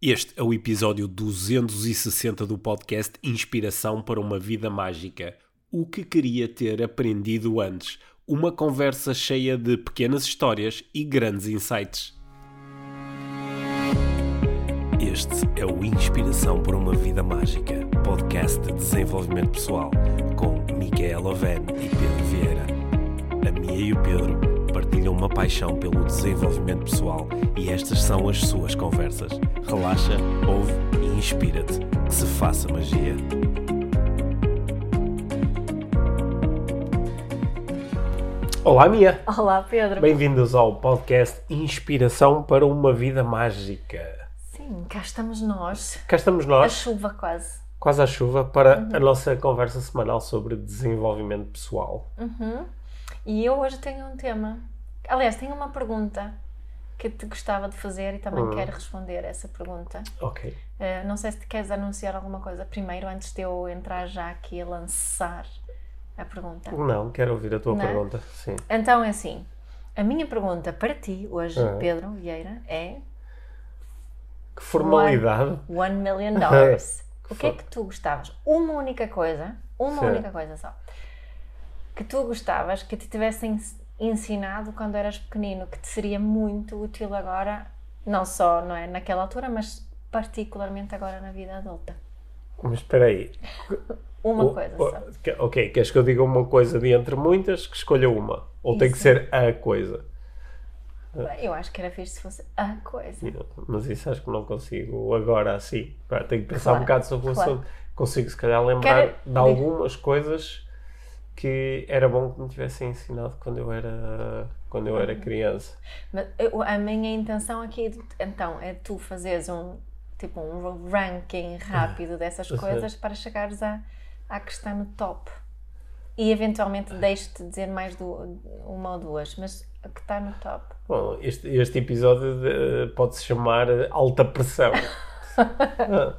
Este é o episódio 260 do podcast Inspiração para uma Vida Mágica. O que queria ter aprendido antes? Uma conversa cheia de pequenas histórias e grandes insights. Este é o Inspiração para uma Vida Mágica, podcast de desenvolvimento pessoal, com Micaela Oven e Pedro Vieira. A Mia e o Pedro partilham uma paixão pelo desenvolvimento pessoal e estas são as suas conversas. Relaxa, ouve e inspira-te. Que se faça magia. Olá, Mia! Olá, Pedro. Bem-vindos ao podcast Inspiração para uma Vida Mágica. Sim, cá estamos nós. Cá estamos A nós, chuva quase. quase à chuva, para a nossa conversa semanal sobre desenvolvimento pessoal. Uhum. E eu hoje tenho um tema. Aliás, tenho uma pergunta que te gostava de fazer e também Hum. quero responder essa pergunta. Ok. Eh, não sei se te queres anunciar alguma coisa primeiro, antes de eu entrar já aqui a lançar a pergunta. Não, quero ouvir a tua Não é? pergunta. Sim. Então é assim. A minha pergunta para ti hoje, Ah. Pedro Vieira, é Que formalidade. One Million Dollars. o que é que tu gostavas? Uma única coisa, uma Sim. única coisa só, que tu gostavas que te tivessem ensinado quando eras pequenino, que te seria muito útil agora, não só não é, naquela altura, mas particularmente agora na vida adulta. Mas espera aí. Uma O- coisa o- só. Ok, queres que eu diga uma coisa de entre muitas que escolha uma? Ou tem que Isso. ser a coisa? Eu acho que era fixe se fosse a coisa. Mas isso acho que não consigo agora assim. Tenho que pensar Claro, um bocado sobre o claro. assunto. Consigo se calhar lembrar Quero- de algumas coisas que era bom que me tivessem ensinado quando eu era, quando eu era criança. Mas a minha intenção aqui, então, é tu fazeres um tipo um ranking rápido dessas coisas para chegares à, à que está no top. E eventualmente deixo-te dizer mais do, uma ou duas, mas a que está no top. Bom, este, este episódio de- pode-se chamar Alta Pressão. Ah,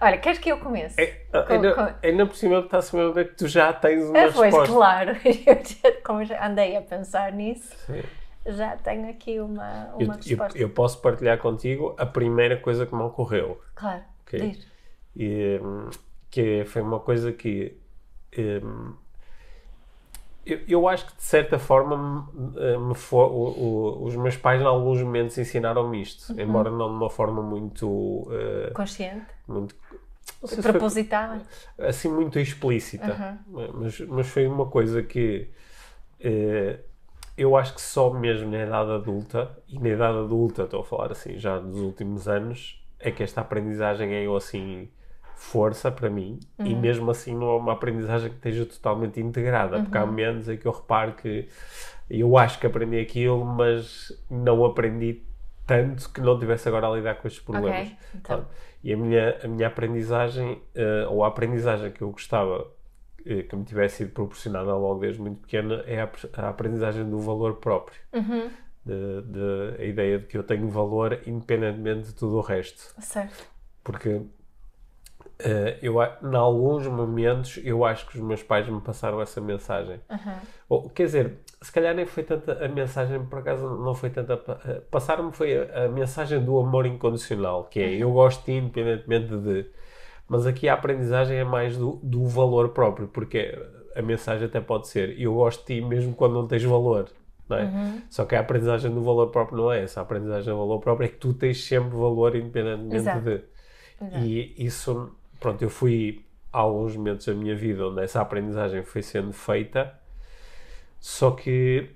Olha, queres que eu comece? é- Com- ainda, com- ainda por cima está-se a ver que tu já tens uma Ah, pois, resposta. claro. Eu já- como já andei a pensar nisso, Sim. já tenho aqui uma, Eu, uma eu- resposta. eu posso partilhar contigo a primeira coisa que me ocorreu. Claro, Ok. diz. E, hum, que foi uma coisa que hum, eu, eu acho que de certa forma me, me fo- o- o- os meus pais em alguns momentos ensinaram-me isto, Uhum. embora não de uma forma muito, eh, Consciente? muito se foi Propositada? assim muito explícita, mas, mas foi uma coisa que eh, eu acho que só mesmo na idade adulta, e na idade adulta estou a falar assim já dos últimos anos, é que esta aprendizagem ganhou assim força para mim e mesmo assim não é uma aprendizagem que esteja totalmente integrada, porque há momentos em que eu reparo que eu acho que aprendi aquilo, mas não aprendi tanto que não tivesse agora a lidar com estes problemas. Ok, então. E a minha, a minha aprendizagem, eh, ou a aprendizagem que eu gostava eh, que me tivesse sido proporcionada logo desde muito pequena, é a, a aprendizagem do valor próprio. Uhum. De, de- a ideia de que eu tenho valor independentemente de tudo o resto. Certo. Porque eh, eu, em alguns momentos eu acho que os meus pais me passaram essa mensagem. Uhum. Ou, quer dizer, se calhar nem foi tanta a mensagem, por acaso não foi tanta. eh, Passaram-me foi a, a mensagem do amor incondicional, que é eu gosto de ti independentemente de. Mas aqui a aprendizagem é mais do, do valor próprio, porque a mensagem até pode ser eu gosto de ti mesmo quando não tens valor. É? Só que a aprendizagem do valor próprio não é essa. A aprendizagem do valor próprio é que tu tens sempre valor independentemente Exato. de. Exato. E isso, pronto, eu fui a alguns momentos da minha vida onde essa aprendizagem foi sendo feita, só que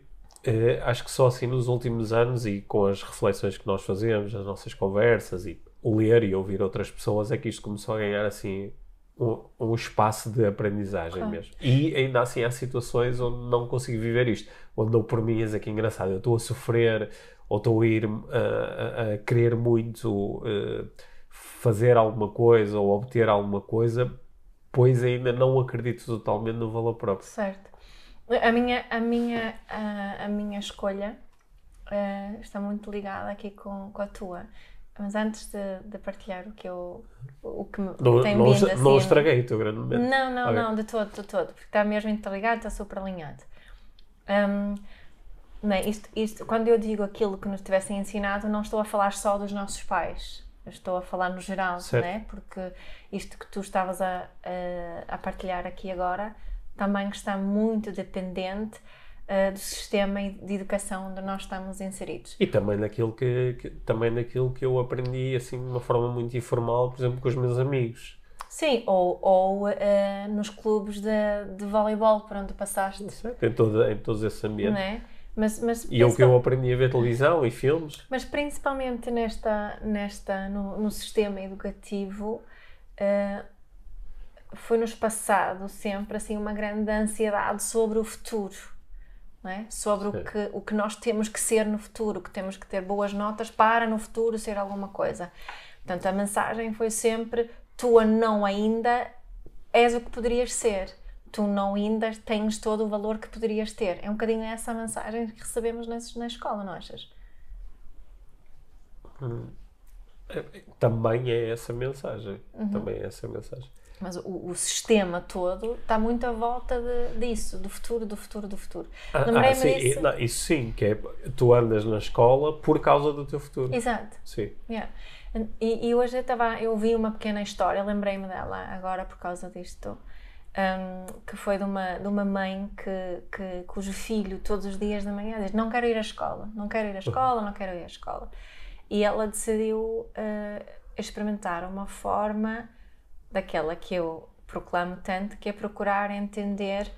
eh, acho que só assim nos últimos anos e com as reflexões que nós fazemos, as nossas conversas e ler e ouvir outras pessoas é que isto começou a ganhar assim um, um espaço de aprendizagem Claro. mesmo. E ainda assim há situações onde não consigo viver isto, onde dou por mim, é que engraçado, eu estou a sofrer ou estou a ir a, a- a querer muito eh, fazer alguma coisa ou obter alguma coisa, pois ainda não acredito totalmente no valor próprio. Certo. A minha, a minha, a, a minha escolha eh, está muito ligada aqui com, com a tua. Mas antes de, de partilhar o que eu o que Não, tem não, vindo assim, não estraguei o teu grande momento. Não, não, Ok. não, de todo, de todo, porque está mesmo interligado, está super alinhado. Hum, bem, isto, isto, quando eu digo aquilo que nos tivessem ensinado, não estou a falar só dos nossos pais. Estou a falar no geral, Certo. né? porque isto que tu estavas a, a, a partilhar aqui agora também está muito dependente uh, do sistema de educação onde nós estamos inseridos. E também naquilo que, que- também naquilo que eu aprendi assim de uma forma muito informal, por exemplo, com os meus amigos. Sim, ou, ou uh, nos clubes de, de voleibol por onde passaste, Certo? Em, todo, em todos esses ambientes. Mas, mas, E é o que eu aprendi a ver televisão e filmes. mas principalmente nesta, nesta, no, no sistema educativo, uh, foi-nos passado sempre assim uma grande ansiedade sobre o futuro, é? sobre o que, o que nós temos que ser no futuro, que temos que ter boas notas para no futuro ser alguma coisa. Portanto, a mensagem foi sempre: tu não ainda és o que poderias ser. Tu não ainda tens todo o valor que poderias ter. É um bocadinho essa a mensagem que recebemos na, na escola, não achas? Também é essa mensagem. Uhum. Também é essa mensagem. Mas o, o sistema todo está muito à volta de- disso, do futuro, do futuro, do futuro. Ah, ah, sim, disso. não, isso sim, que é tu andas na escola por causa do teu futuro. Exato. Sim. Yeah. E, e hoje eu, tava, eu ouvi uma pequena história, lembrei-me dela agora por causa disto, um, que foi de uma, de uma mãe que, que, cujo filho todos os dias da manhã diz não quero ir à escola, não quero ir à escola, não quero ir à escola. E ela decidiu uh, experimentar uma forma daquela que eu proclamo tanto, que é procurar entender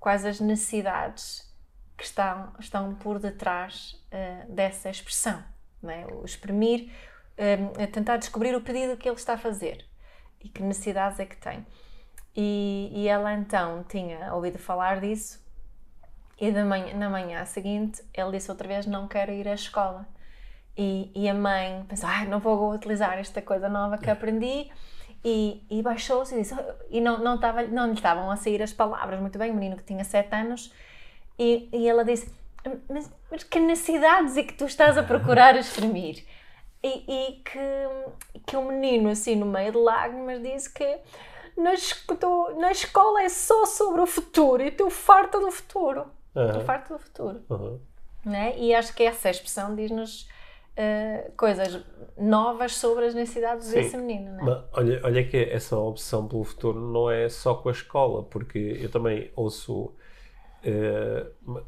quais as necessidades que estão, estão por detrás uh, dessa expressão. É? O exprimir, um, a tentar descobrir o pedido que ele está a fazer e que necessidades é que tem. E, e ela então tinha ouvido falar disso e manhã, na manhã seguinte ele disse outra vez não quero ir à escola. E, e a mãe pensou, ah, não vou utilizar esta coisa nova que aprendi e, e baixou-se e disse, e não, não, estava, não lhe estavam a sair as palavras muito bem, o menino que tinha 7 anos e, e ela disse, mas, mas que necessidades é que tu estás a procurar exprimir? E, e que, que o menino, assim, no meio de lágrimas, disse que na, tu- na escola é só sobre o futuro e tu farta do futuro. Aham. Tu farta do futuro. Uhum. Né? E acho que essa expressão diz-nos eh, coisas novas sobre as necessidades Sim. desse menino. Né? Mas olha, olha que essa opção pelo futuro não é só com a escola, porque eu também ouço m-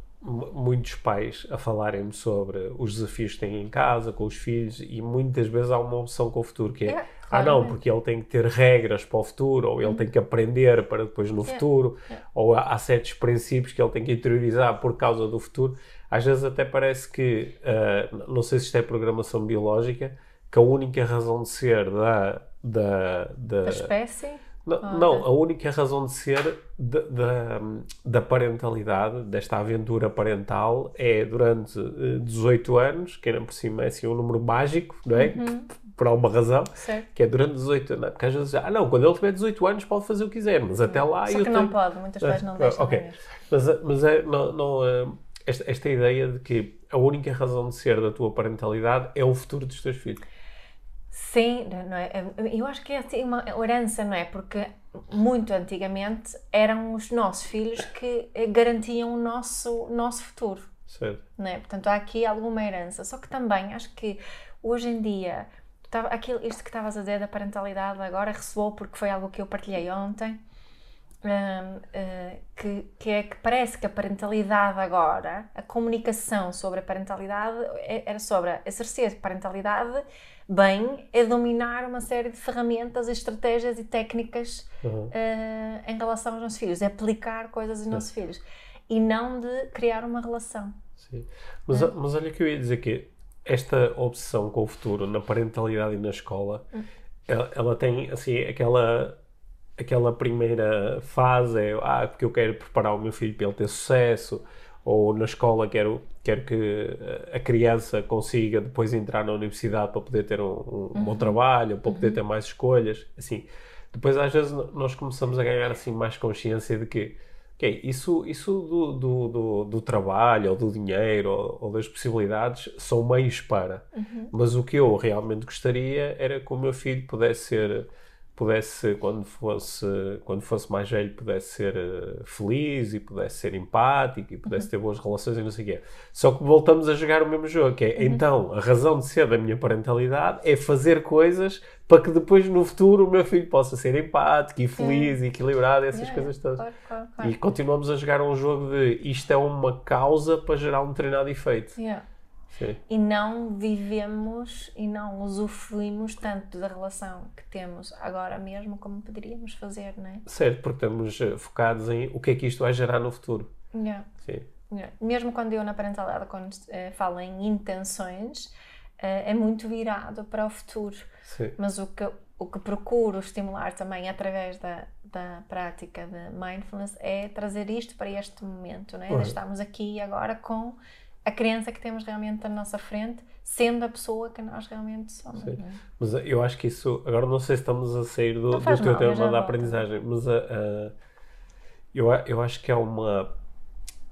muitos pais a falarem sobre os desafios que têm em casa, com os filhos, e muitas vezes há uma opção com o futuro, que é, É, ah não, porque ele tem que ter regras para o futuro, ou ele tem que aprender para depois no futuro, é. ou há, há certos princípios que ele tem que interiorizar por causa do futuro. Às vezes até parece que, ah, não sei se isto é programação biológica, que a única razão de ser da, da, da, A espécie. não, Ah, não, a única razão de ser da, da, da parentalidade, desta aventura parental, é durante eh, 18 anos, que ainda por cima é assim um número mágico, não é? Uhum. Por alguma razão, Certo. que é durante 18 anos. Porque às vezes, ah não, quando ele tiver 18 anos pode fazer o que quiser, mas até lá Só que não tenho... pode, muitas vezes não Ah, deixam ok. Mas, mas é, não, não, eh, esta, esta ideia de que a única razão de ser da tua parentalidade é o futuro dos teus filhos. Sim, não é? Eu acho que é assim uma herança, não é? Porque muito antigamente eram os nossos filhos que eh, garantiam o nosso, nosso futuro, Certo? não é? Portanto, há aqui alguma herança. Só que também acho que hoje em dia, tava- aquilo, isto que estavas a dizer da parentalidade agora ressoou porque foi algo que eu partilhei ontem. hum, eh, que, que é que parece que a parentalidade agora, a comunicação sobre a parentalidade é- era sobre exercer parentalidade bem, é dominar uma série de ferramentas, estratégias e técnicas Uhum. eh, em relação aos nossos filhos, é aplicar coisas aos nossos filhos e não de criar uma relação. Sim. Mas, mas olha que eu ia dizer que esta obsessão com o futuro na parentalidade e na escola, ela, ela tem assim aquela aquela primeira fase é ah, porque eu quero preparar o meu filho para ele ter sucesso ou na escola quero quero que a criança consiga depois entrar na universidade para poder ter um, um bom trabalho, para poder ter mais escolhas, assim. Depois às vezes nós começamos a ganhar assim mais consciência de que Ok, isso, isso do, do, do, do trabalho, ou do dinheiro, ou, ou das possibilidades, são meios para. Mas o que eu realmente gostaria era que o meu filho pudesse ser pudesse, quando fosse, quando fosse mais velho, pudesse ser uh, feliz e pudesse ser empático e pudesse uhum. ter boas relações e não sei o quê. Só que voltamos a jogar o mesmo jogo, que é, uhum. então, a razão de ser da minha parentalidade é fazer coisas para que depois no futuro o meu filho possa ser empático e feliz e equilibrado, essas yeah, coisas todas. Claro, claro, claro. E continuamos a jogar um jogo de isto é uma causa para gerar um determinado efeito. Yeah. Sim. e não vivemos e não usufruímos tanto da relação que temos agora mesmo como poderíamos fazer, não é? Certo, porque estamos eh, focados em o que é que isto vai gerar no futuro. Yeah. Sim. Yeah. Mesmo quando eu na parentalidade, quando uh, falo em intenções, uh, é muito virado para o futuro. Sim. Mas o que, o que procuro estimular também através da, da prática de mindfulness é trazer isto para este momento, não é? Uhum. Estamos aqui agora com a criança que temos realmente à nossa frente, sendo a pessoa que nós realmente somos. É? Mas eu acho que isso, agora não sei se estamos a sair do, do teu mal, tema da aprendizagem, mas uh, uh, eu, eu acho que é uma.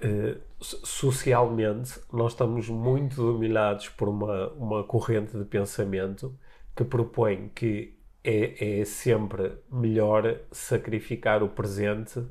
Uh, socialmente, nós estamos muito dominados por uma, uma corrente de pensamento que propõe que é, é sempre melhor sacrificar o presente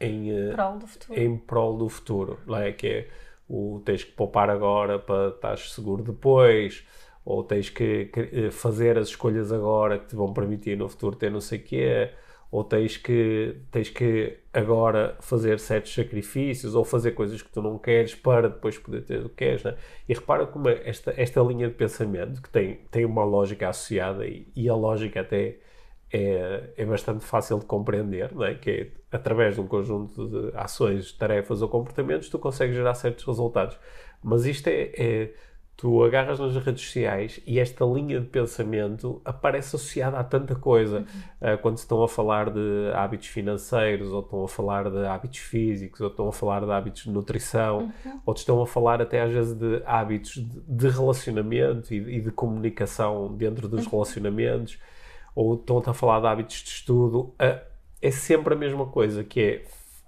em, prol do futuro. em prol do futuro, não é? Que é o tens que poupar agora para estar seguro depois, ou tens que, que eh, fazer as escolhas agora que te vão permitir no futuro ter não sei o quê, ou tens que, tens que agora fazer certos sacrifícios, ou fazer coisas que tu não queres para depois poder ter o que queres. Né? E repara como esta, esta linha de pensamento, que tem, tem uma lógica associada, e, e a lógica até é, é bastante fácil de compreender, não é? que é através de um conjunto de ações, tarefas ou comportamentos, tu consegues gerar certos resultados. Mas isto é, é tu agarras nas redes sociais e esta linha de pensamento aparece associada a tanta coisa. Uhum. Uh, quando estão a falar de hábitos financeiros, ou estão a falar de hábitos físicos, ou estão a falar de hábitos de nutrição, uhum. ou estão a falar até às vezes de hábitos de, de relacionamento e, e, de comunicação dentro dos uhum. relacionamentos ou estão a falar de hábitos de estudo, é sempre a mesma coisa, que é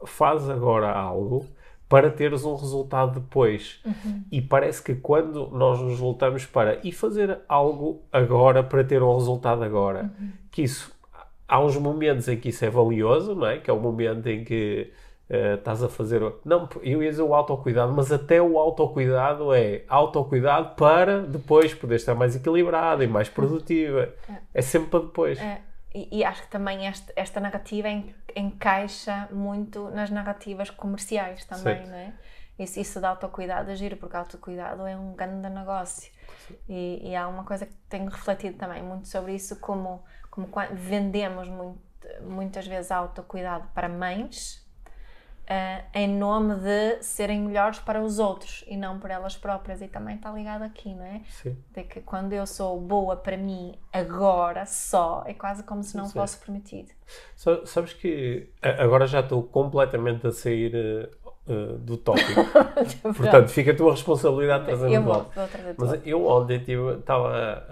faz agora algo para teres um resultado depois. Uhum. E parece que quando nós nos voltamos para e fazer algo agora para ter um resultado agora, uhum. que isso há uns momentos em que isso é valioso, não é? Que é o momento em que uh, estás a fazer. Não, eu ia dizer o autocuidado, mas até o autocuidado é autocuidado para depois poder estar mais equilibrada e mais produtiva. É, é sempre para depois. É. E, e, acho que também este, esta narrativa en, encaixa muito nas narrativas comerciais também, certo. não é? Isso, isso de autocuidado é giro, porque autocuidado é um grande negócio. E, e, há uma coisa que tenho refletido também muito sobre isso, como, como vendemos muito, muitas vezes autocuidado para mães, Uh, em nome de serem melhores para os outros e não por elas próprias. E também está ligado aqui, não é? Sim. De que quando eu sou boa para mim agora só, é quase como se não Sim. fosse permitido. So, sabes que agora já estou completamente a sair uh, do tópico. Portanto, fica a tua responsabilidade trazer vou trazer Mas eu ontem estava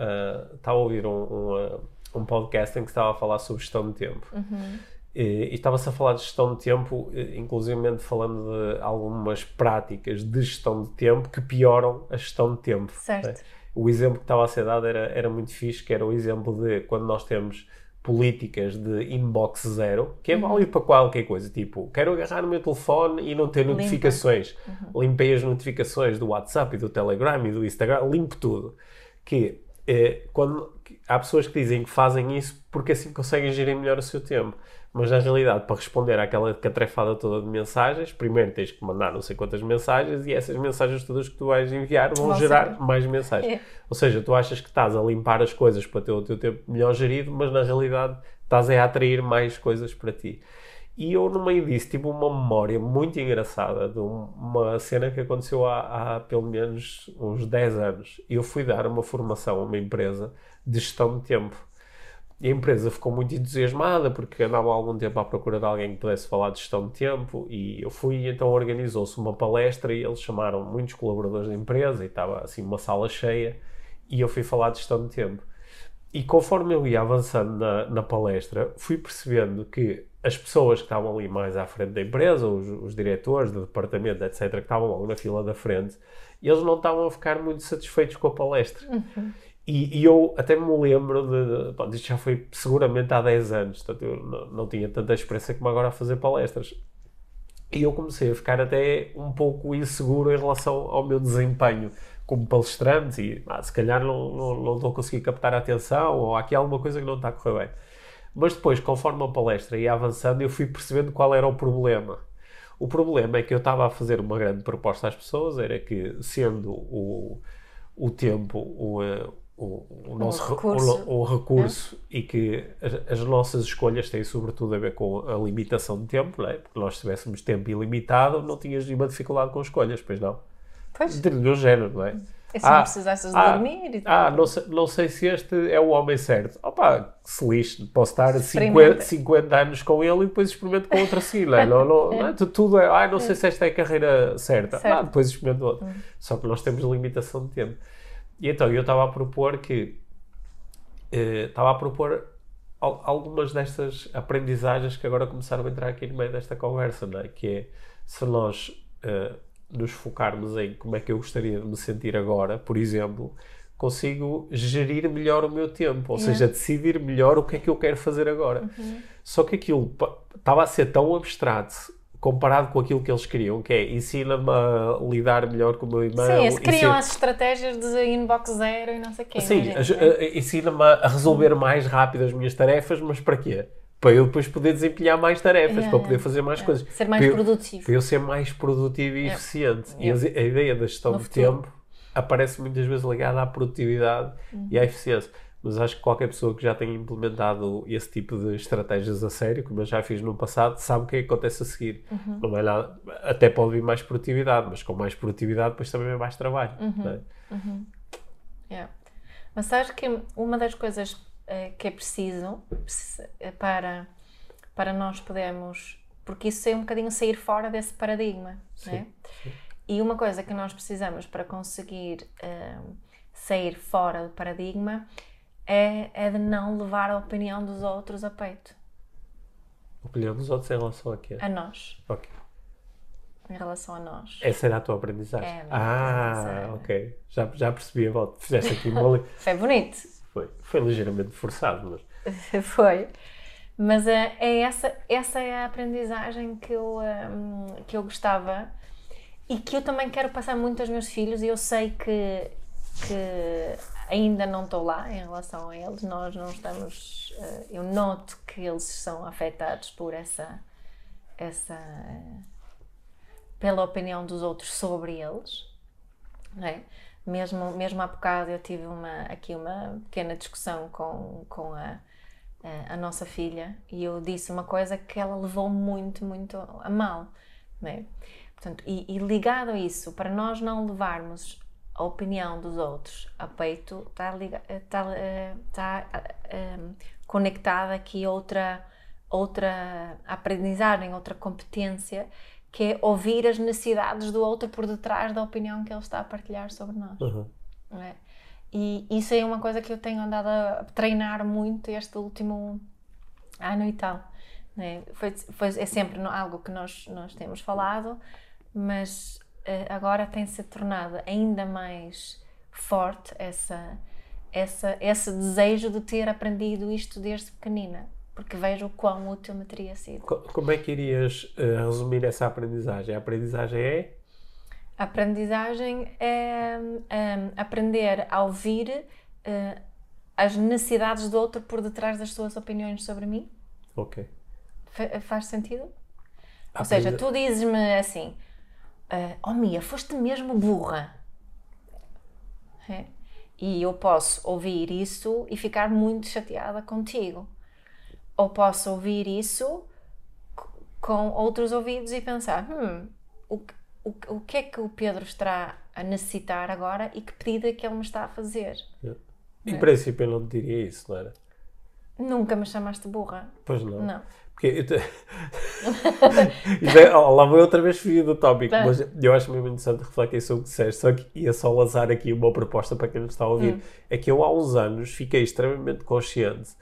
uh, a ouvir um, um, um podcast em que estava a falar sobre gestão de tempo. Uhum. E, estava-se a falar de gestão de tempo, inclusive falando de algumas práticas de gestão de tempo que pioram a gestão de tempo. Certo. Né? O exemplo que estava a ser dado era, era muito fixe, que era o exemplo de quando nós temos políticas de inbox zero, que é uhum. válido para qualquer coisa, tipo, quero agarrar no meu telefone e não ter notificações. Uhum. Limpei as notificações do WhatsApp e do Telegram e do Instagram, limpo tudo. Que é, quando há pessoas que dizem que fazem isso porque assim conseguem gerir melhor o seu tempo. Mas na realidade, para responder àquela catrefada toda de mensagens, primeiro tens que mandar não sei quantas mensagens e essas mensagens todas que tu vais enviar vão Nossa. gerar mais mensagens. É. Ou seja, tu achas que estás a limpar as coisas para ter o teu tempo melhor gerido, mas na realidade estás a atrair mais coisas para ti. E eu, no meio disso, tive uma memória muito engraçada de uma cena que aconteceu há, há pelo menos uns 10 anos. Eu fui dar uma formação a uma empresa de gestão de tempo. E a empresa ficou muito entusiasmada porque andava algum tempo à procura de alguém que pudesse falar de gestão de tempo e eu fui então organizou-se uma palestra e eles chamaram muitos colaboradores da empresa e estava assim uma sala cheia e eu fui falar de gestão de tempo. E conforme eu ia avançando na, na palestra, fui percebendo que as pessoas que estavam ali mais à frente da empresa, os, os diretores do departamento, etc., que estavam logo na fila da frente, eles não estavam a ficar muito satisfeitos com a palestra. Uhum. E, e, eu até me lembro de. Pá, isto já foi seguramente há 10 anos, portanto eu não, não tinha tanta experiência como agora a fazer palestras. E eu comecei a ficar até um pouco inseguro em relação ao meu desempenho como palestrante e ah, se calhar não, não, não estou a conseguir captar a atenção ou há aqui alguma coisa que não está a correr bem. Mas depois, conforme a palestra ia avançando, eu fui percebendo qual era o problema. O problema é que eu estava a fazer uma grande proposta às pessoas, era que sendo o, o tempo o, eh, o, o nosso recurso, o, o recurso é? e que as, as, nossas escolhas têm sobretudo a ver com a limitação de tempo, é? porque nós se tivéssemos tempo ilimitado não tinhas nenhuma dificuldade com escolhas, pois não? Pois. De nenhum género, não é? É se ah, não precisassem de ah, dormir e Ah, não sei, não sei se este é o homem certo. Opa, se lixe, posso estar 50, 50 anos com ele e depois experimento com outro assim, não é? Não, não, não é? Tudo é, ah, não sei se esta é a carreira certa. Certo. Ah, depois experimento outro. Hum. Só que nós temos limitação de tempo. E então eu estava a propor que. Eh, estava a propor algumas destas aprendizagens que agora começaram a entrar aqui no meio desta conversa, não é? Que é se nós. Uh, nos focarmos em como é que eu gostaria de me sentir agora, por exemplo, consigo gerir melhor o meu tempo, ou yeah. seja, decidir melhor o que é que eu quero fazer agora. Uhum. Só que aquilo estava a ser tão abstrato comparado com aquilo que eles queriam, que é ensina-me a lidar melhor com o meu e-mail. Sim, eles criam as estratégias de inbox zero e não sei o quê. Sim, né? ensina-me a resolver mais rápido as minhas tarefas, mas para quê? para eu depois poder desempenhar mais tarefas, yeah, para poder fazer mais yeah. coisas. Ser mais para produtivo. Eu, para eu ser mais produtivo e yeah. eficiente. E a, ideia da gestão no de futuro. tempo aparece muitas vezes ligada à produtividade uhum. e à eficiência. Mas acho que qualquer pessoa que já tenha implementado esse tipo de estratégias a sério, como eu já fiz no passado, sabe o que, é que acontece a seguir. Uhum. Não é nada, até pode vir mais produtividade, mas com mais produtividade depois também é mais trabalho. Uhum. É? Uhum. Yeah. Mas acho que uma das coisas uh, que é preciso eh, para, para nós podermos. Porque isso é um bocadinho sair fora desse paradigma. Sim, né? sim. E uma coisa que nós precisamos para conseguir uh, sair fora do paradigma é, é de não levar a opinião dos outros a peito. A opinião dos outros em relação a quê? A nós. Ok. Em relação a nós. Essa era a tua aprendizagem? É, ah, aprendizagem. ok. Já, já percebi a volta. Fizeste aqui uma. Foi bonito. Foi, foi ligeiramente forçado, mas. foi. Mas uh, é essa, essa é a aprendizagem que eu, um, ehm, que eu gostava e que eu também quero passar muito aos meus filhos e eu sei que, que ainda não estou lá em relação a eles, nós não estamos, uh, eu noto que eles são afetados por essa, essa pela opinião dos outros sobre eles, é? Mesmo, mesmo há bocado eu tive uma, aqui uma pequena discussão com, com a, a, a nossa filha e eu disse uma coisa que ela levou muito, muito a mal. Né? Portanto, e, e ligado a isso, para nós não levarmos a opinião dos outros a peito, está, está, está um, conectada aqui outra, outra aprendizagem, outra competência que é ouvir as necessidades do outro por detrás da opinião que ele está a partilhar sobre nós. Uhum. É? E isso é uma coisa que eu tenho andado a treinar muito este último ano e tal. É? Foi, foi, é sempre algo que nós, nós temos falado, mas uh, agora tem-se tornado ainda mais forte essa, essa, esse desejo de ter aprendido isto desde pequenina porque vejo o quão útil me teria sido. Como é que irias uh, resumir essa aprendizagem? A aprendizagem é? A aprendizagem é um, aprender a ouvir uh, as necessidades do outro por detrás das suas opiniões sobre mim. Ok. F faz sentido? Ou seja, tu dizes-me assim: uh, Oh Mia, foste mesmo burra. É? E eu posso ouvir isso e ficar muito chateada contigo ou posso ouvir isso com outros ouvidos e pensar: hum, o, o, o que é que o Pedro está a necessitar agora e que pedido é que ele me está a fazer? Em é? princípio, eu não diria isso, não era? Nunca me chamaste burra. Pois não. Não. Porque eu te... é, oh, lá vou outra vez fugir do tópico, é. mas eu acho mesmo interessante refletir sobre o que disseste, só que ia só lançar aqui uma proposta para quem nos está a ouvir. Hum. É que eu há uns anos fiquei extremamente consciente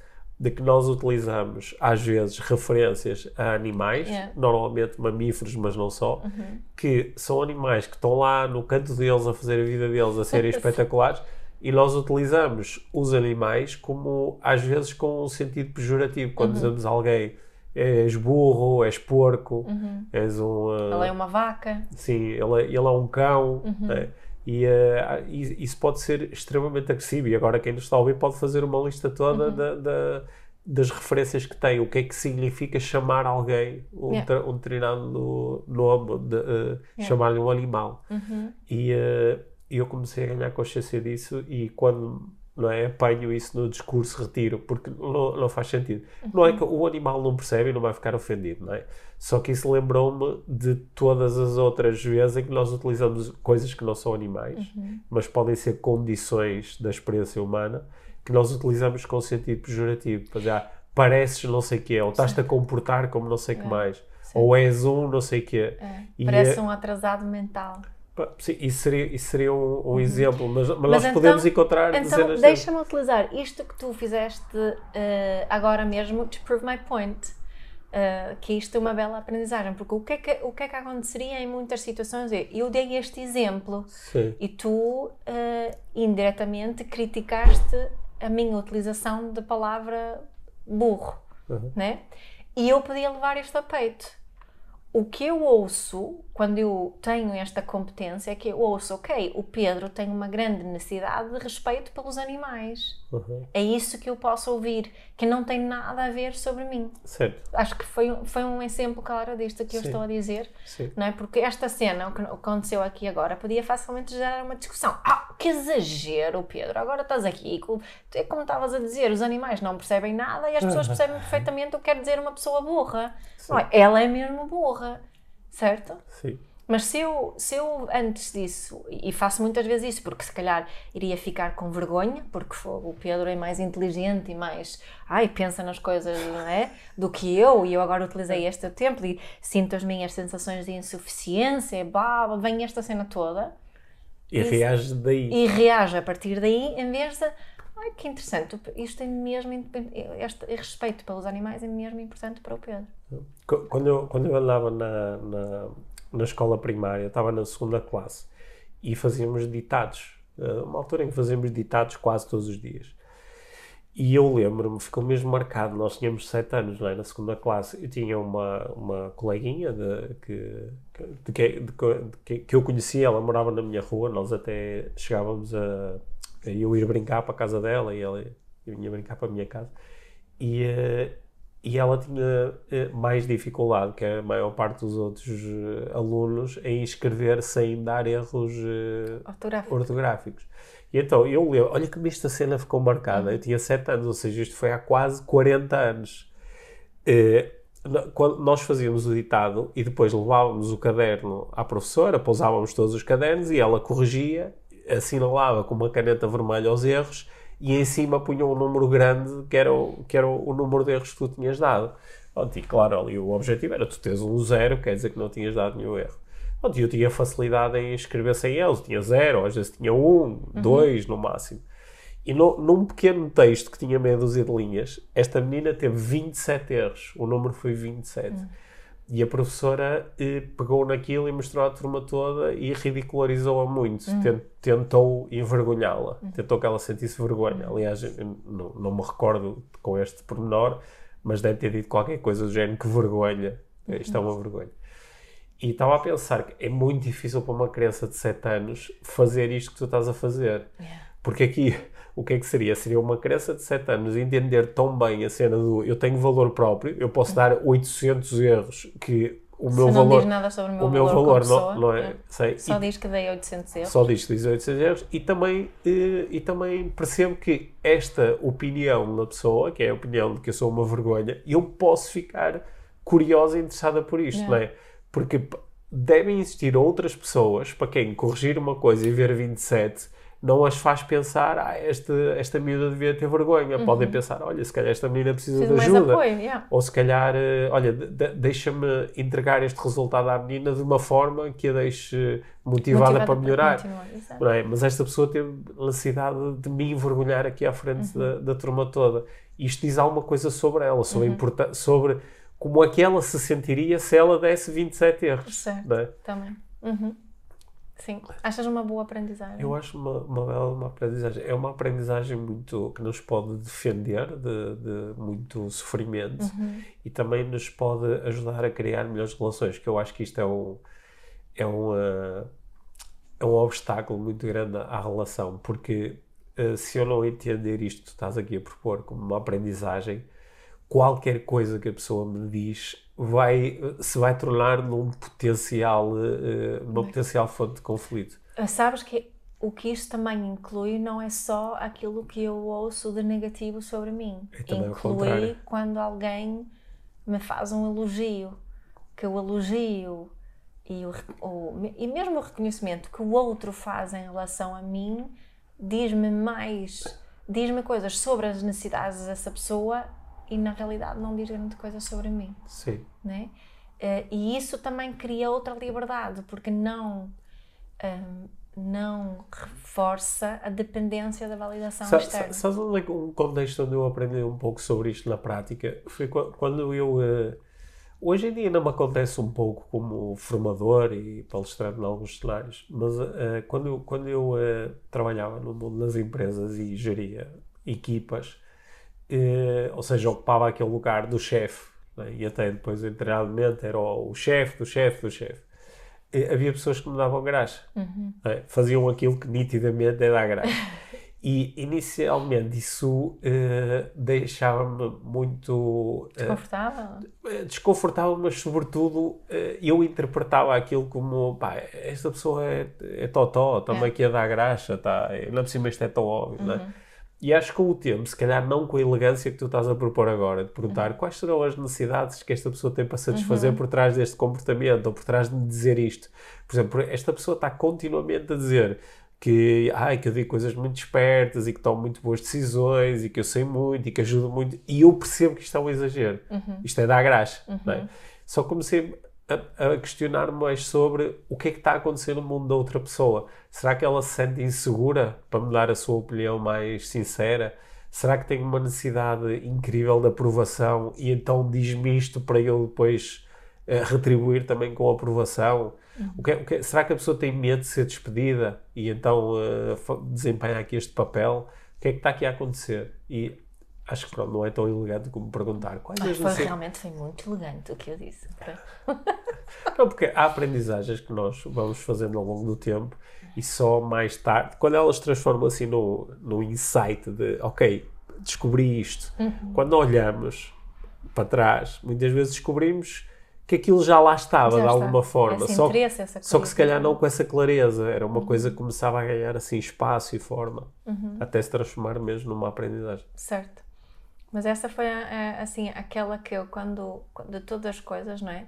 de que nós utilizamos às vezes referências a animais, yeah. normalmente mamíferos, mas não só, uhum. que são animais que estão lá no canto deles a fazer a vida deles, a serem espetaculares, E nós utilizamos os animais como, às vezes, com um sentido pejorativo. Quando dizemos a alguém és burro, és porco, és um. Uh, Ela é uma vaca. Sim, ele, é- ele é um cão. né? E, uh, isso pode ser extremamente agressivo. E agora quem nos está a ouvir pode fazer uma lista toda da- da- das referências que tem. O que é que significa chamar alguém um, Yeah. um determinado nome, de, uh, chamar-lhe um animal. E uh, eu comecei a ganhar consciência disso e quando não é, apanho isso no discurso, retiro, porque não, não faz sentido. Não é que o animal não percebe e não vai ficar ofendido, não é? Só que isso lembrou-me de todas as outras vezes em que nós utilizamos coisas que não são animais, mas podem ser condições da experiência humana, que nós utilizamos com sentido pejorativo. Para dizer, ah, pareces não sei o que é, ou estás-te a comportar como não sei o que mais, ou és um não sei o que é. E, Parece eh, um atrasado mental. Sim, isso seria, isso seria um, um exemplo, mas, mas, nós Uhum. então- podemos encontrar Então, deixa-me utilizar isto que tu fizeste eh, agora mesmo to prove my point. Eh, que isto é uma bela aprendizagem, porque o que, é que, o que é que aconteceria em muitas situações? é, Eu dei este exemplo Sim, e tu eh, indiretamente criticaste a minha utilização da palavra burro, Uhum. né? E eu podia levar isto a peito. O que eu ouço quando eu tenho esta competência é que eu ouço, ok, o Pedro tem uma grande necessidade de respeito pelos animais. uhum. É isso que eu posso ouvir, que não tem nada a ver sobre mim. certo, Acho que foi, um- foi um exemplo claro disto que eu Sim. estou a dizer sim. não é? Porque esta cena, o que aconteceu aqui agora, podia facilmente gerar uma discussão. Ah, que exagero, Pedro, agora estás aqui, com- é como estavas a dizer, os animais não percebem nada e as pessoas percebem perfeitamente o que quer dizer uma pessoa burra. Não é? Ela é mesmo burra, certo? Sim, Mas se eu, se eu antes disso, e faço muitas vezes isso, porque se calhar iria ficar com vergonha, porque o Pedro é mais inteligente e mais, ai, pensa nas coisas, não é? Do que eu, e eu agora utilizei este tempo e sinto as minhas sensações de insuficiência, blá, blá, vem esta cena toda e Isso. reage daí. e reage a partir daí, em vez de, ai, que interessante, isto é mesmo, este respeito pelos animais é mesmo importante para o Pedro. Qu- Quando eu, quando eu andava na, na, na escola primária, estava na segunda classe e fazíamos ditados. eh, Uma altura em que fazíamos ditados quase todos os dias. E eu lembro-me, ficou mesmo marcado, nós tínhamos sete anos, é? Na segunda classe, eu tinha uma, uma coleguinha de, que, de que, de que- de que eu conhecia, ela morava na minha rua, nós até chegávamos a, a eu ir brincar para a casa dela e ela eu vinha brincar para a minha casa. E, eh, e ela tinha eh, mais dificuldade que a maior parte dos outros eh, alunos em escrever sem dar erros Ortográfico. ortográficos. E então eu lembro, olha como esta cena ficou marcada. Eu tinha 7 anos, ou seja, isto foi há quase 40 anos. No- quando nós fazíamos o ditado e depois levávamos o caderno à professora, pousávamos todos os cadernos e ela corrigia, assinalava com uma caneta vermelha os erros e em cima punha um número grande que era o, que era o, o número de erros que tu tinhas dado. Pronto, e claro, ali o objetivo era tu teres um zero, quer dizer que não tinhas dado nenhum erro. Pronto, e eu tinha facilidade em escrever sem eles, tinha zero, às vezes tinha um, dois no máximo. E no, num pequeno texto que tinha meia dúzia de linhas, esta menina teve 27 erros. O número foi 27. E a professora eh, pegou naquilo e mostrou à turma toda e ridicularizou-a muito. Ten- Tentou envergonhá-la. Tentou que ela sentisse vergonha. Aliás, eu não, não me recordo com este pormenor, mas deve ter dito qualquer coisa do género que vergonha. Isto é uma vergonha. E estava a pensar que é muito difícil para uma criança de 7 anos fazer isto que tu estás a fazer. Porque aqui, o que é que seria? Seria uma criança de 7 anos entender tão bem a cena do eu tenho valor próprio, eu posso dar 800 erros que o meu não valor. diz nada sobre o meu o meu valor, como não, pessoa, não é. é. Sei, Só e- diz que dei 800 euros. só diz que diz 800 euros e também, eh, e também percebo que esta opinião da pessoa, que é a opinião de que eu sou uma vergonha, eu posso ficar curiosa e interessada por isto, Yeah. não é? Porque devem existir outras pessoas para quem corrigir uma coisa e ver 27 não as faz pensar, ah, esta, esta miúda devia ter vergonha. Podem pensar, olha, se calhar esta menina precisa de ajuda. apoio, yeah. Ou se calhar, eh, olha, de- de- deixa-me entregar este resultado à menina de uma forma que a deixe motivada, para melhorar. Não é? Mas esta pessoa teve a necessidade de me envergonhar aqui à frente Uhum. da, da turma toda. Isto diz alguma coisa sobre ela, sobre, Uhum. sobre como é que ela se sentiria se ela desse 27 erros. Certo. É? Também. Uhum. Sim. Achas uma boa aprendizagem? Eu acho uma, uma bela uma aprendizagem. É uma aprendizagem muito que nos pode defender de, de muito sofrimento Uhum. e também nos pode ajudar a criar melhores relações, que eu acho que isto é um, é um, eh, é um obstáculo muito grande à relação, porque eh, se eu não entender isto que tu estás aqui a propor como uma aprendizagem, qualquer coisa que a pessoa me diz vai, se vai tornar num potencial, eh, numa potencial fonte de conflito. Ah, Sabes que o que isto também inclui não é só aquilo que eu ouço de negativo sobre mim. É inclui quando alguém me faz um elogio, que o elogio e, o, o- e mesmo o reconhecimento que o outro faz em relação a mim diz-me mais, diz-me coisas sobre as necessidades dessa pessoa e na realidade não diz grande coisa sobre mim Sim. né? Eh, e isso também cria outra liberdade, porque não, ahm, não reforça a dependência da validação Sa- externa. sa- Sabes onde é um contexto onde eu aprendi um pouco sobre isto na prática? Foi qua- quando eu. eh, hoje em dia não me acontece um pouco como formador e palestrante em alguns cenários, mas eh, quando eu, quando eu eh, trabalhava no mundo das empresas e geria equipas, eh, ou seja, ocupava aquele lugar do chefe, né? e até depois, internamente, era o, o chefe do chefe do chefe. Eh, havia pessoas que me davam graxa. né? Faziam aquilo que nitidamente é dar graxa. E inicialmente isso eh, deixava-me muito eh, Confortável? desconfortável, mas sobretudo eh, eu interpretava aquilo como pá, esta pessoa é, é totó, está-me aqui a dar graxa, tá, ainda por cima isto é tão óbvio, não é? E acho que com o tempo, se calhar não com a elegância que tu estás a propor agora, de perguntar quais serão as necessidades que esta pessoa tem para satisfazer por trás deste comportamento ou por trás de dizer isto. Por exemplo, esta pessoa está continuamente a dizer que, ai, que eu digo coisas muito espertas e que tomo muito boas decisões e que eu sei muito e que ajudo muito e eu percebo que isto é um exagero. Isto é dar graxa. não é? Só comecei a, a questionar mais sobre o que é que está a acontecer no mundo da outra pessoa. Será que ela se sente insegura para me dar a sua opinião mais sincera? Será que tem uma necessidade incrível de aprovação e então diz-me isto para eu depois eh, retribuir também com aprovação? O que é- o que é- será que a pessoa tem medo de ser despedida e então fa- desempenha aqui este papel? O que é que está aqui a acontecer? E acho que pronto, não é tão elegante como perguntar quais Ai, as foi, realmente foi muito elegante o que eu disse. Não, porque há aprendizagens que nós vamos fazendo ao longo do tempo e só mais tarde, quando elas se transformam assim no, no insight de, ok, descobri isto. Uhum. Quando olhamos para trás, muitas vezes descobrimos que aquilo já lá estava Já de está. alguma forma. Esse Só, interesse, só que se calhar não com essa clareza. Era Uhum. uma coisa que começava a ganhar assim espaço e forma. Uhum. Até se transformar mesmo numa aprendizagem. Certo. Mas essa foi, assim, aquela que eu, quando, de todas as coisas, não é?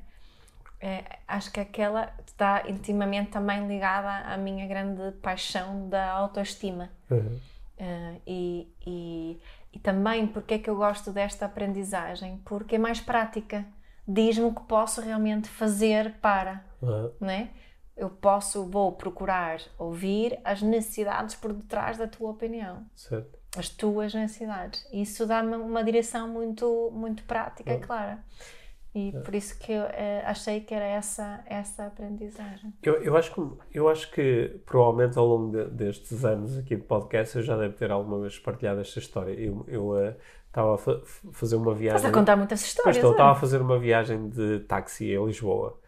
É, acho que aquela está intimamente também ligada à minha grande paixão da autoestima. Eh, e, e, e também porque é que eu gosto desta aprendizagem? Porque é mais prática. Diz-me o que posso realmente fazer para, Uhum. não é? Eu posso, vou procurar ouvir as necessidades por detrás da tua opinião Certo. As tuas necessidades. Isso dá-me uma direção muito, muito prática e clara. E por isso que eu eh, achei que era essa, essa aprendizagem. Eu, eu, acho que, eu acho que provavelmente ao longo de- destes anos aqui de podcast eu já devo ter alguma vez partilhado esta história. Eu eu, eh, estava a fa- fazer uma viagem. Estás a contar muitas histórias. estou, é? estava a fazer uma viagem de táxi em Lisboa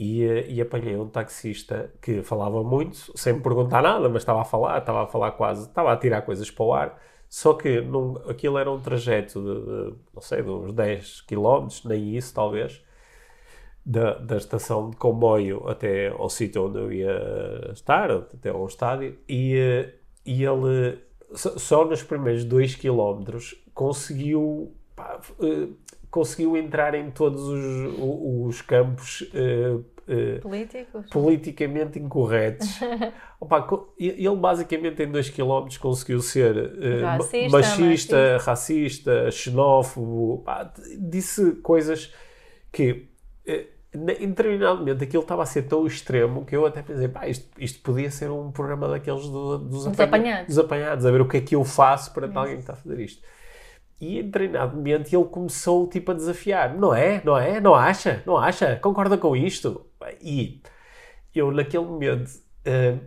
e, eh, e apanhei um taxista que falava muito, sem me perguntar nada, mas estava a falar, estava a falar quase, estava a tirar coisas para o ar. Só que num, aquilo era um trajeto de, de, não sei, de uns 10 km, nem isso talvez, da, da estação de comboio até ao sítio onde eu ia estar, até ao estádio, e, eh, e ele só, nos primeiros 2 km conseguiu, pá, eh, conseguiu entrar em todos os, os campos eh, eh, Políticos. politicamente incorretos. Opa, ele basicamente em 2 km conseguiu ser eh, Racista, machista, racista, xenófobo, d- disse coisas que eh, na- em determinado momento aquilo estava a ser tão extremo que eu até pensei, pá, isto, isto podia ser um programa daqueles do- dos, Dos apanha- apanhados. dos apanhados, a ver o que é que eu faço para alguém que está a fazer isto. E em determinado momento ele começou tipo a desafiar: não é? Não é? Não acha? Não acha? Concorda com isto? E eu naquele momento uh,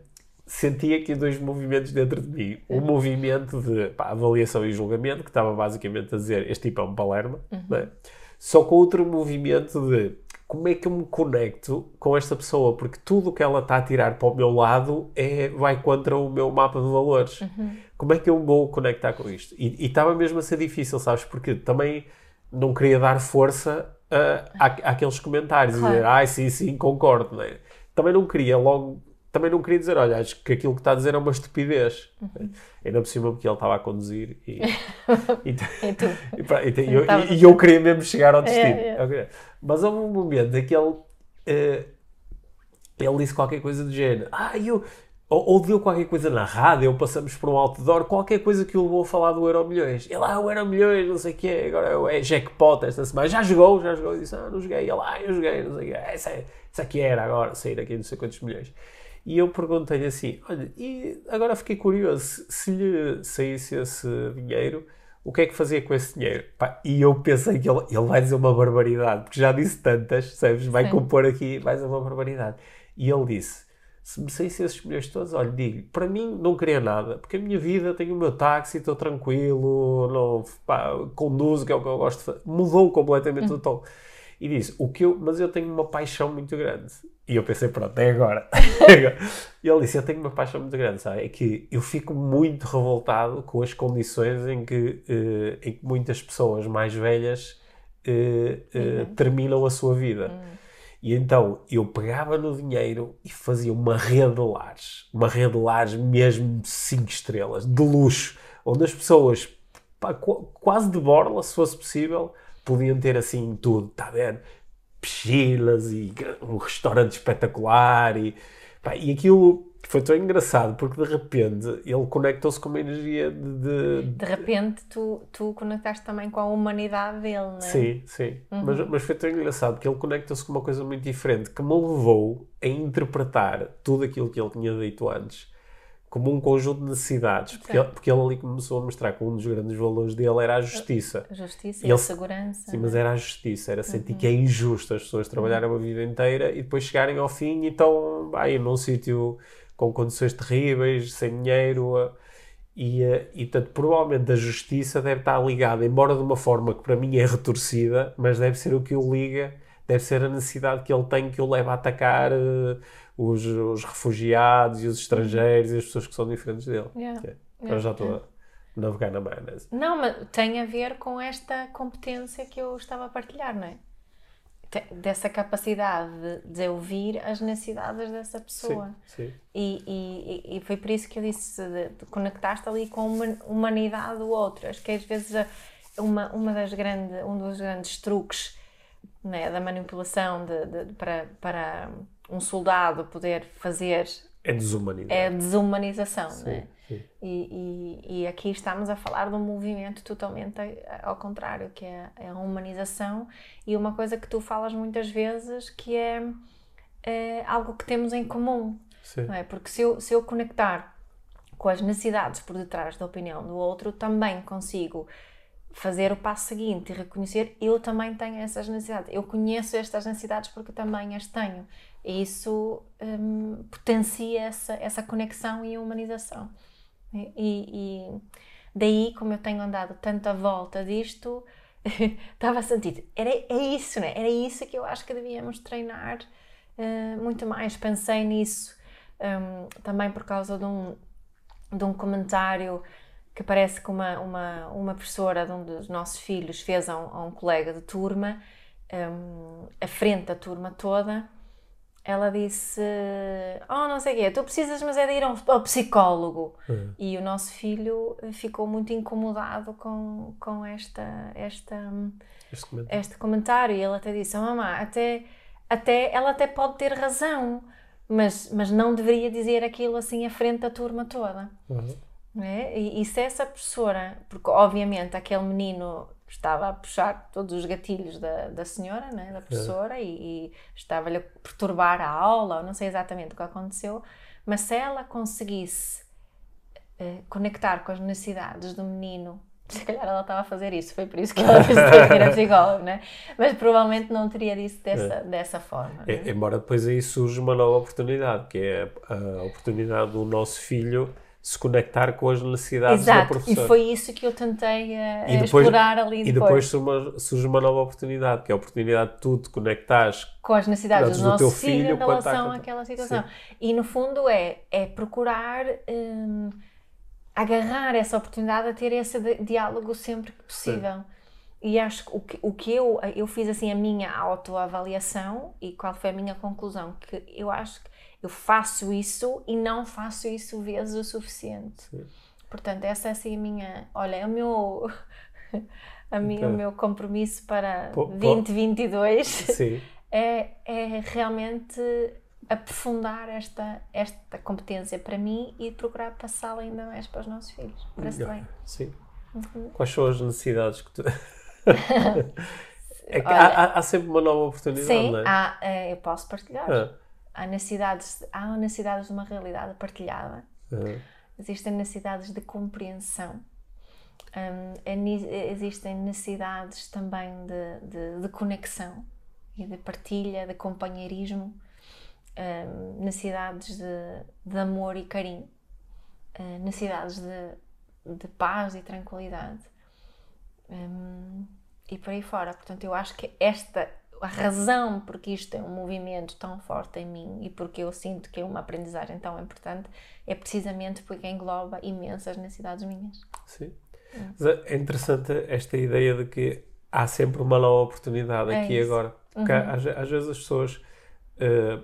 senti aqui dois movimentos dentro de mim. Um movimento de pá, avaliação e julgamento, que estava basicamente a dizer este tipo é um palerma, uhum. é? só com outro movimento de como é que eu me conecto com esta pessoa? Porque tudo o que ela está a tirar para o meu lado é, vai contra o meu mapa de valores. Uhum. Como é que eu vou conectar com isto? E estava mesmo a ser difícil, sabes? Porque também não queria dar força uh, à, àqueles comentários claro. e dizer, ai, ah, sim, sim, concordo. Né? Também não queria logo também não queria dizer, olha, acho que aquilo que está a dizer é uma estupidez. Uhum. Ainda por cima porque ele estava a conduzir e, e, e, tu? e, e eu, e, eu queria mesmo chegar ao destino. É, é. Mas houve um momento em que ele, uh, ele disse qualquer coisa do género, ah, eu, ou, ou deu qualquer coisa na rádio, ou passamos por um outdoor, qualquer coisa que o levou a falar do Euro Milhões. Ele, ah, o Euro Milhões, não sei o quê, agora é jackpot esta semana. Já jogou, já jogou. Disse, ah, não joguei. Ele, ah, eu joguei, não sei o quê. Essa, é, essa aqui era agora, sair aqui não sei quantos milhões. E eu perguntei-lhe assim: olha, e agora fiquei curioso, se lhe saísse esse dinheiro, o que é que fazia com esse dinheiro? Pá, e eu pensei que ele, ele vai dizer uma barbaridade, porque já disse tantas, sabes? Vai Sim. compor aqui, vai dizer uma barbaridade. E ele disse: se me saísse esses milhões todos, olha, digo, para mim não queria nada, porque a minha vida tenho o meu táxi, estou tranquilo, não, pá, conduzo, que é o que eu gosto de fazer. Mudou completamente hum. o tom. E disse: o que eu, mas eu tenho uma paixão muito grande. E eu pensei, pronto, é agora. e ele disse: Eu tenho uma paixão muito grande, sabe? É que eu fico muito revoltado com as condições em que, uh, em que muitas pessoas mais velhas uh, uh, terminam a sua vida. Uhum. E então eu pegava no dinheiro e fazia uma rede de lares, uma rede de lares mesmo 5 estrelas, de luxo, onde as pessoas, pá, quase de borla, se fosse possível, podiam ter assim tudo, está ver? piscinas e um restaurante espetacular e, pá, e aquilo foi tão engraçado porque de repente ele conectou-se com uma energia de, de, de... repente tu, tu conectaste também com a humanidade dele, não é? Sim, sim. Uhum. Mas, mas foi tão engraçado porque ele conectou-se com uma coisa muito diferente que me levou a interpretar tudo aquilo que ele tinha dito antes como um conjunto de necessidades, porque ele, porque ele, ali começou a mostrar que um dos grandes valores dele era a justiça. A justiça e, a segurança. Sim, mas é? era a justiça, era sentir uhum. que é injusto as pessoas trabalharem uhum. uma vida inteira e depois chegarem ao fim e estão aí num sítio com condições terríveis, sem dinheiro. E, e tanto, provavelmente a justiça deve estar ligada, embora de uma forma que para mim é retorcida, mas deve ser o que o liga, deve ser a necessidade que ele tem que o leva a atacar. Uh, os, os refugiados e os estrangeiros e as pessoas que são diferentes dele. Yeah. Yeah. Eu já estou a navegar na maionese. Não, mas tem a ver com esta competência que eu estava a partilhar, não é? Dessa capacidade de, ouvir as necessidades dessa pessoa. Sim, sim. E, e, e, foi por isso que eu disse: de, de conectaste ali com a humanidade do outro. Acho que às vezes uma, uma das grandes, um dos grandes truques né, da manipulação de, de, para, para um soldado poder fazer. É desumanização. É desumanização, sim, né? Sim. E, e, e, aqui estamos a falar de um movimento totalmente ao contrário, que é, é a humanização e uma coisa que tu falas muitas vezes que é, é algo que temos em comum. Sim. Não é? Porque se eu, se eu conectar com as necessidades por detrás da opinião do outro, também consigo fazer o passo seguinte e reconhecer eu também tenho essas necessidades. Eu conheço estas necessidades porque também as tenho. E isso um, potencia essa, essa conexão e humanização. E, e, daí, como eu tenho andado tanta volta disto, estava a sentir, era, é isso, né? Era isso que eu acho que devíamos treinar uh, muito mais. Pensei nisso um, também por causa de um, de um comentário que parece que uma, uma, uma professora de um dos nossos filhos fez a um, a um colega de turma, um, à frente da turma toda, ela disse: Oh, não sei o quê, tu precisas, mas é de ir ao, psicólogo. Uhum. E o nosso filho ficou muito incomodado com, com esta, esta, este, comentário. este comentário. E ele até disse: oh, Mamãe, até, até, ela até pode ter razão, mas, mas não deveria dizer aquilo assim à frente da turma toda. Uhum. É? E, e se essa professora, porque obviamente aquele menino estava a puxar todos os gatilhos da, da senhora, né, da professora, é. e, e estava-lhe a perturbar a aula, ou não sei exatamente o que aconteceu, mas se ela conseguisse uh, conectar com as necessidades do menino se calhar ela estava a fazer isso, foi por isso que ela disse que era psicólogo, né? Mas provavelmente não teria dito dessa, é. dessa forma. É, embora depois aí surge uma nova oportunidade, que é a oportunidade do nosso filho se conectar com as necessidades Exato, da professora. E foi isso que eu tentei uh, depois, explorar ali depois. E depois surge uma, nova oportunidade, que é a oportunidade de tu te conectares com as necessidades do, do nosso filho, filho em relação àquela situação. Sim. E no fundo é, é procurar um, agarrar essa oportunidade a ter esse diálogo sempre que possível. Sim. E acho que o que, o que eu, eu fiz assim a minha autoavaliação e qual foi a minha conclusão, que eu acho que eu faço isso e não faço isso vezes o suficiente. Sim. Portanto, essa é assim a minha. Olha, é o meu. a minha, então, o meu compromisso para pô, 2022 Sim. É, é realmente aprofundar esta, esta competência para mim e procurar passá-la ainda mais para os nossos filhos. Parece bem. Sim. Uhum. Quais são as necessidades que tu. é que Olha, há, há, sempre uma nova oportunidade, sim, não é? Há, eh, eu posso partilhar. Ah há necessidades, há necessidades de uma realidade partilhada, uhum. existem necessidades de compreensão, um, existem necessidades também de, de, de, conexão e de partilha, de companheirismo, um, necessidades de, de, amor e carinho, uh, necessidades de, de paz e tranquilidade. Um, e por aí fora. Portanto, eu acho que esta a razão porque isto é um movimento tão forte em mim e porque eu sinto que é uma aprendizagem tão importante é precisamente porque engloba imensas necessidades minhas. Sim. É. é interessante esta ideia de que há sempre uma nova oportunidade é aqui e agora. Porque uhum. às, às, vezes as pessoas, uh,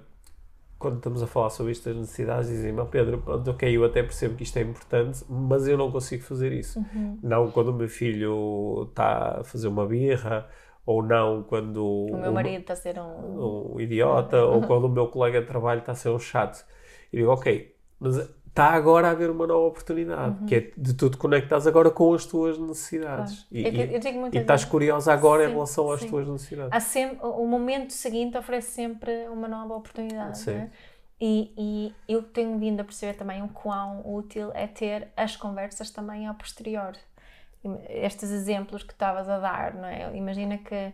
quando estamos a falar sobre estas necessidades, dizem: Mas Pedro, ok, eu até percebo que isto é importante, mas eu não consigo fazer isso. Uhum. Não quando o meu filho está a fazer uma birra ou não quando o meu marido está a ser um, um idiota ou quando o meu colega de trabalho está a ser um chato. E digo, ok, mas está agora a haver uma nova oportunidade, uhum. que é de tu te conectares agora com as tuas necessidades. Claro. E, e, e estás curiosa agora sim, em relação às sim. tuas necessidades. Há sempre, o momento seguinte oferece sempre uma nova oportunidade. Sim. É? E, e, eu tenho vindo a perceber também o quão útil é ter as conversas também ao posterior estes exemplos que estavas a dar, não é? Imagina que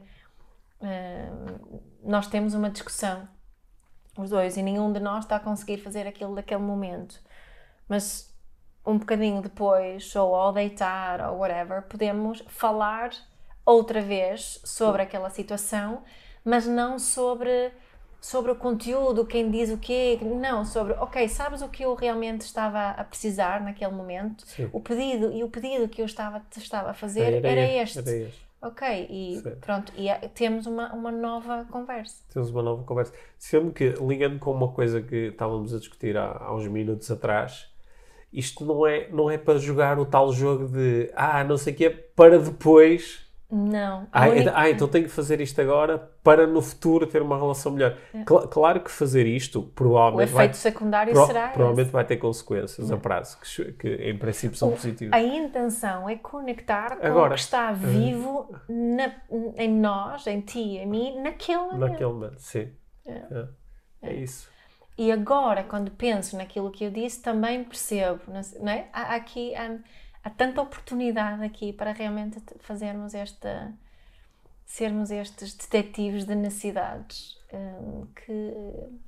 uh, nós temos uma discussão, os dois, e nenhum de nós está a conseguir fazer aquilo daquele momento, mas um bocadinho depois, ou ao deitar, ou whatever, podemos falar outra vez sobre aquela situação, mas não sobre sobre o conteúdo, quem diz o quê, não, sobre, ok, sabes o que eu realmente estava a precisar naquele momento? Sim. O pedido, e o pedido que eu estava, estava a fazer era, era, este. era este. Ok, e Sim. pronto, e temos uma, uma nova conversa. Temos uma nova conversa. Sendo que, ligando com uma coisa que estávamos a discutir há, há uns minutos atrás, isto não é, não é para jogar o tal jogo de, ah, não sei o que é, para depois não. Ah, única... ah, então tenho que fazer isto agora para no futuro ter uma relação melhor. É. Cl claro que fazer isto provavelmente. O efeito vai, secundário pro será. Provavelmente esse. vai ter consequências a prazo, que, que, em princípio são o, positivas. A intenção é conectar com agora, o que está vivo uh, na, em nós, em ti, em mim, naquele momento. Naquele momento, sim. É, é, é isso. E agora, quando penso naquilo que eu disse, também percebo, não é? Há aqui. Há, há tanta oportunidade aqui para realmente fazermos esta sermos estes detetives de necessidades hum, que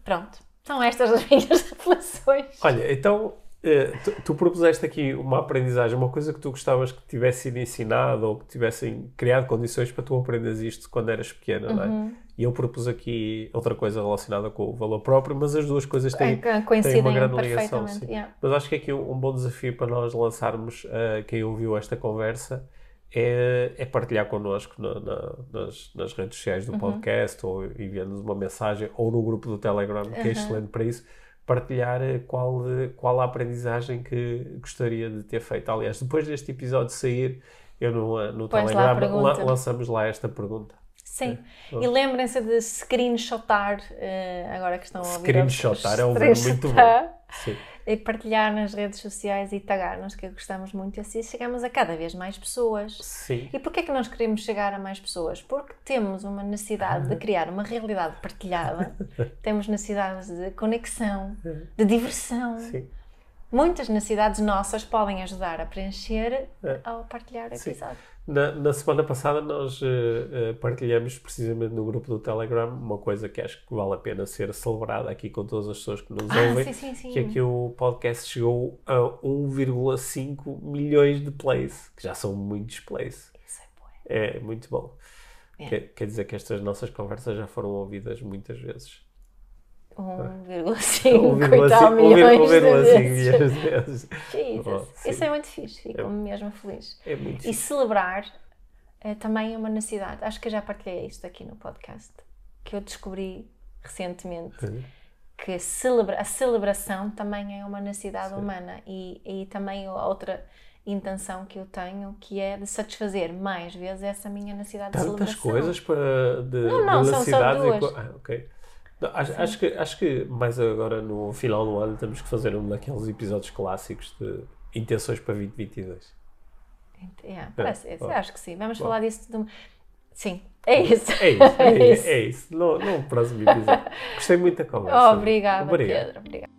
pronto são estas as minhas reflexões. Olha então eh, tu, propuseste aqui uma aprendizagem, uma coisa que tu gostavas que tivesse sido ensinado ou que tivessem criado condições para tu aprenderes isto quando eras pequena, uhum. não é? Uhum. E eu propus aqui outra coisa relacionada com o valor próprio, mas as duas coisas têm, é, têm uma grande ligação. Yeah. Mas acho que aqui um, um, bom desafio para nós lançarmos uh, quem ouviu esta conversa é, é partilhar connosco na, na, nas, nas, redes sociais do uhum. podcast ou enviando-nos uma mensagem ou no grupo do Telegram, que é uhum. é excelente para isso partilhar eh, qual, qual a aprendizagem que gostaria de ter feito. Aliás, depois deste episódio sair, eu no, no Telegram lá lançamos lá esta pergunta. Sim, é. e lembrem-se de screenshotar, uh, agora que estão a ouvir. Screenshotar é um verbo muito bom. Sim e partilhar nas redes sociais e tagar-nos, que gostamos muito, e assim chegamos a cada vez mais pessoas. Sim. E porquê é que nós queremos chegar a mais pessoas? Porque temos uma necessidade de criar uma realidade partilhada, temos necessidades de conexão, de diversão. Sim. muitas necessidades nossas podem ajudar a preencher É. ao partilhar o Sim. Na, na semana passada nós eh, partilhamos precisamente no grupo do Telegram uma coisa que acho que vale a pena ser celebrada aqui com todas as pessoas que nos Ah, ouvem, sim, sim, sim. que é que o podcast chegou a 1,5 milhões de plays, que já são muitos plays. Isso é bom. É muito bom. É. Quer, quer dizer que estas nossas conversas já foram ouvidas muitas vezes. 1,5 1,5 e tal milhões de 1,5 vezes. milhões de vezes. Jesus. Oh, sim. Isso é muito fixe, fico mesmo feliz. É muito E fixe. celebrar eh, também é uma necessidade. Acho que eu já partilhei isto aqui no podcast, que eu descobri recentemente Uhum. que a, celebra a celebração também é uma necessidade humana e, e também outra intenção que eu tenho que é de satisfazer mais vezes essa minha necessidade de Tantas celebração. coisas para de, Não, não, de são só duas. co- ah, ok. Não, acho, acho, que, acho que mais agora no final do ano temos que fazer um daqueles episódios clássicos de intenções para 2022. Yeah, parece, bom. acho que sim. Vamos Bom. falar disso. De... Sim, é isso. É isso, é, É isso. É isso. No, no próximo episódio. Gostei muito da conversa. Oh, obrigada, Obrigado. Pedro. Obrigada.